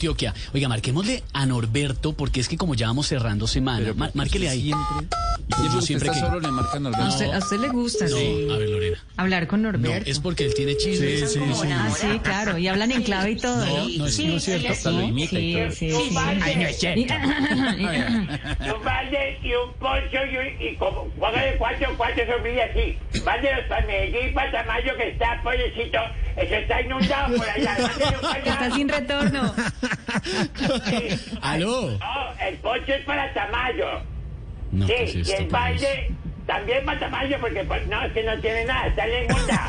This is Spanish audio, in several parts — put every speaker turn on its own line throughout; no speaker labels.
Antioquia. Oiga, marquémosle a Norberto, porque es que como ya vamos cerrando semana, mar- márquele ahí.
Siempre.
Yo
Usted
siempre
está
que-
solo le marcan al
A usted, a usted le gusta sí,
No, a ver, Lorena.
hablar con
No,
Norberto.
es porque él tiene chismes.
Sí, sí, sí.
Ah, sí, claro, y hablan en clave y todo.
No,
¿no?
no es, no es cierto.
Hasta lo imita y
Sí,
todo.
sí, sí.
Ay, no es cierto. Un balde y un poncho y, un, y como, póngale cuatro, cuatro sombrillas así. Mándelos para Medellín, para Tamayo, que está, pobrecito. Eso está inundado por allá.
Está sin retorno.
Sí.
¿Aló?
No, el poncho es para Tamayo.
No,
sí,
¿qué es
y el baile también para Tamayo, porque pues, no, es que no tiene nada, está en la inmunda.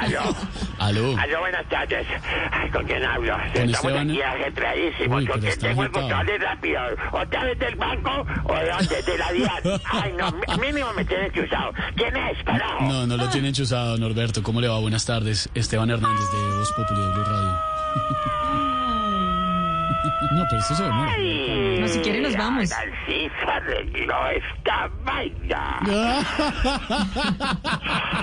Aló.
Aló.
Aló, buenas tardes. Ay, ¿Con quién hablo?
Con
Estamos
Esteban.
aquí ajetreadísimos.
Uy,
¿Con
pero
quién
está
tengo el
agitado.
control de rápido? ¿Otra vez del banco o de dónde? De la DIAN. Ay, no, mínimo me tienes chuzado. ¿Quién es, carajo?
No, no lo tienen chuzado, Norberto. ¿Cómo le va? Buenas tardes. Esteban Hernández de Voz Populi de Blue Radio. No, pero esto se demora.
Ay,
No, si quiere nos vamos.
Así se arregló esta vaina.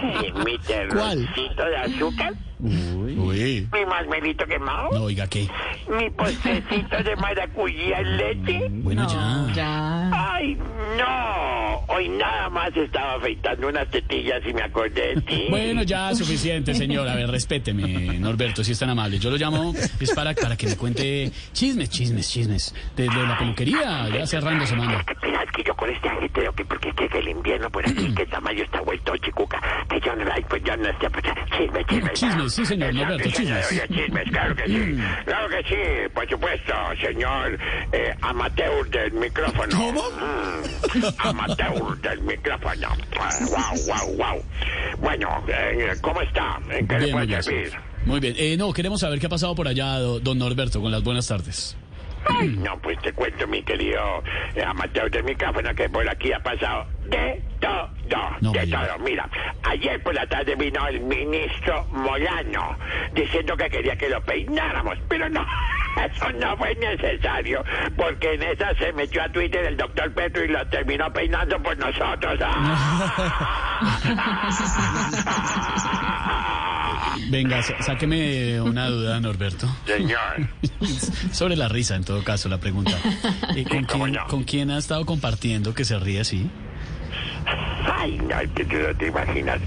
Ay, Mi terrorcito de azúcar,
Uy.
mi masmelito quemado,
No, oiga, ¿qué?
mi postrecito de maracuyá en leche.
Bueno,
No,
ya.
ya.
Ay, no. Hoy nada más estaba afeitando unas tetillas y me acordé de ti.
Bueno, ya, suficiente, señor. A ver, respéteme, Norberto, si es tan amable. Yo lo llamo, es para, para que me cuente chismes, chismes, chismes. De, de la peluquería, ya cerrando semana.
Mira, es que yo con este que porque que, que el invierno por aquí, que Tamayo está vuelto chicuca, que yo no, pues yo no sé, pues, chisme, chisme.
Chismes, sí, señor, Norberto, chismes.
chismes, claro que sí, claro que sí, por supuesto, señor eh, amateur del micrófono.
¿Cómo?
Mm, del micrófono. Wow, wow, wow. Bueno, eh, ¿cómo está? ¿En qué le
Bien, muy
puedo
bien.
servir?
Muy bien. Eh, no, queremos saber qué ha pasado por allá, do- don Norberto, con las buenas tardes.
Ay, no, pues te cuento, mi querido eh, amateur del micrófono, que por aquí ha pasado de todo,
No
de todo. Mira, ayer por la tarde vino el ministro Molano diciendo que quería que lo peináramos, pero no, eso no fue necesario, porque en esa se metió a Twitter el doctor Petro y lo terminó peinando por nosotros.
Venga, sáqueme una duda, Norberto.
Señor.
Sobre la risa, en todo caso, la pregunta. Eh, ¿con, quién,
no.
¿Con quién ha estado compartiendo que se ríe así?
Ay, no, es no te imaginas.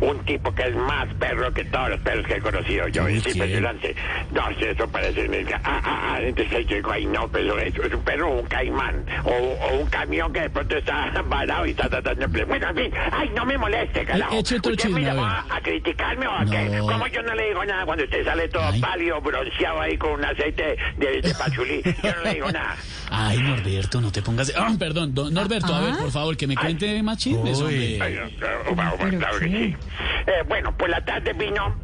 Un tipo que es más perro que todos los perros que he conocido yo. Es impresionante. No, si eso parece... Ah, ah, ah, entonces yo digo, ay, no, pero eso es un perro o un caimán. O, o un camión que de pronto está varado y está tratando de... Bueno, en fin. Ay, no me moleste, carajo.
eche otro
¿Usted me llamó a, a criticarme o a
No.
qué? ¿Cómo yo no le digo nada cuando usted sale todo
Ay.
pálido, bronceado ahí con un aceite de, de pachulí? Yo no le digo nada.
Ay, Norberto, no te pongas... Ah, perdón, don Norberto, a ver, por favor, que me cuente más chismes,
Eh, bueno, por la tarde vino.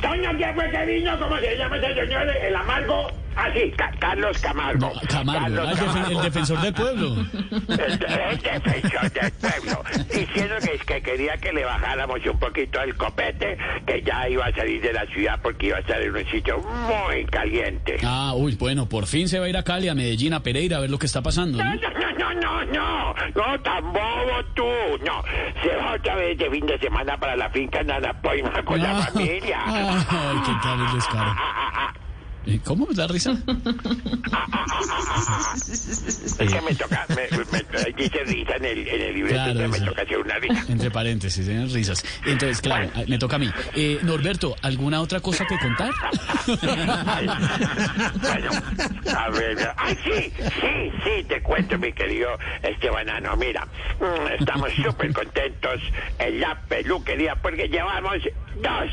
Doña, ¿qué fue que vino? ¿Cómo se llama ese señor? El amargo. Ah, sí, Ca- Carlos Camargo.
No, Camargo,
Carlos
ah, el, defen- el defensor del pueblo.
El, el defensor del pueblo. Diciendo que, que quería que le bajáramos un poquito el copete, que ya iba a salir de la ciudad porque iba a estar en un sitio muy caliente.
Ah, uy, bueno, por fin se va a ir a Cali, a Medellín, a Pereira, a ver lo que está pasando.
No,
¿no?
no, no, no, no, no, tan bobo tú, no. Se va otra vez de fin de semana para la finca Nana Poima con la
Ah,
familia.
Ay, qué tal el descaro. ¿Cómo? ¿Da risa?
Es que me toca, me, me- dice risa en el, en el libreto,
Claro,
entonces me toca hacer una risa.
Entre paréntesis, ¿eh? risas. Entonces, claro, me toca a mí. Eh, Norberto, ¿alguna otra cosa que contar?
Ay, bueno, a ver, ay, sí, sí, sí, te cuento, mi querido Estebanano. Mira, mm, estamos súper contentos en la peluquería porque llevamos dos,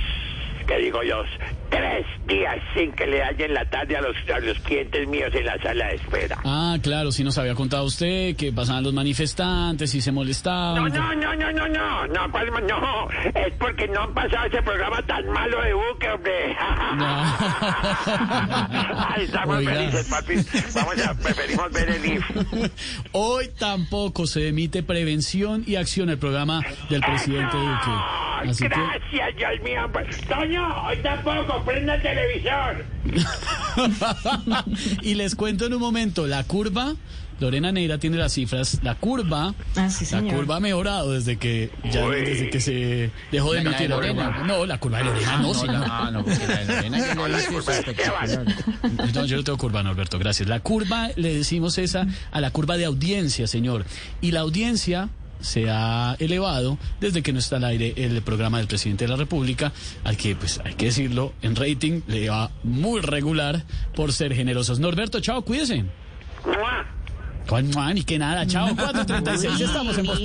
que digo yo, tres días sin que le hallen la tarde a los, a los clientes míos en la sala de espera.
Ah, claro, sí nos había contado usted que pasaban los manifestantes y se molestaban.
No, no, no, no, no, no, no, Palma, no, es porque no han pasado ese programa tan malo de buque, hombre. Ay, estamos
Oiga.
felices, papi. Vamos a, preferimos ver el IF.
Hoy tampoco se emite Prevención y Acción, el programa del presidente Duque. Así que-
gracias, Dios mío. Pues, Toño, hoy tampoco, prenda el televisor.
y les cuento en un momento, la curva, Lorena Neira tiene las cifras, la curva,
Ah, sí,
la curva ha mejorado desde que ya
Uy.
desde que se dejó de emitir
Lorena.
curva. No, la curva de Lorena, no,
no,
señor.
no, no, porque la de Lorena yo no la he visto, es espectacular.
No, yo no tengo curva, Norberto, gracias. La curva, le decimos esa a la curva de audiencia, señor. Y la audiencia se ha elevado desde que no está al aire el programa del presidente de la República, al que, pues, hay que decirlo, en rating le va muy regular por ser generosos. Norberto, chao, cuídese. Juan, Juan, y que nada, chao, 4.36, estamos en Voz.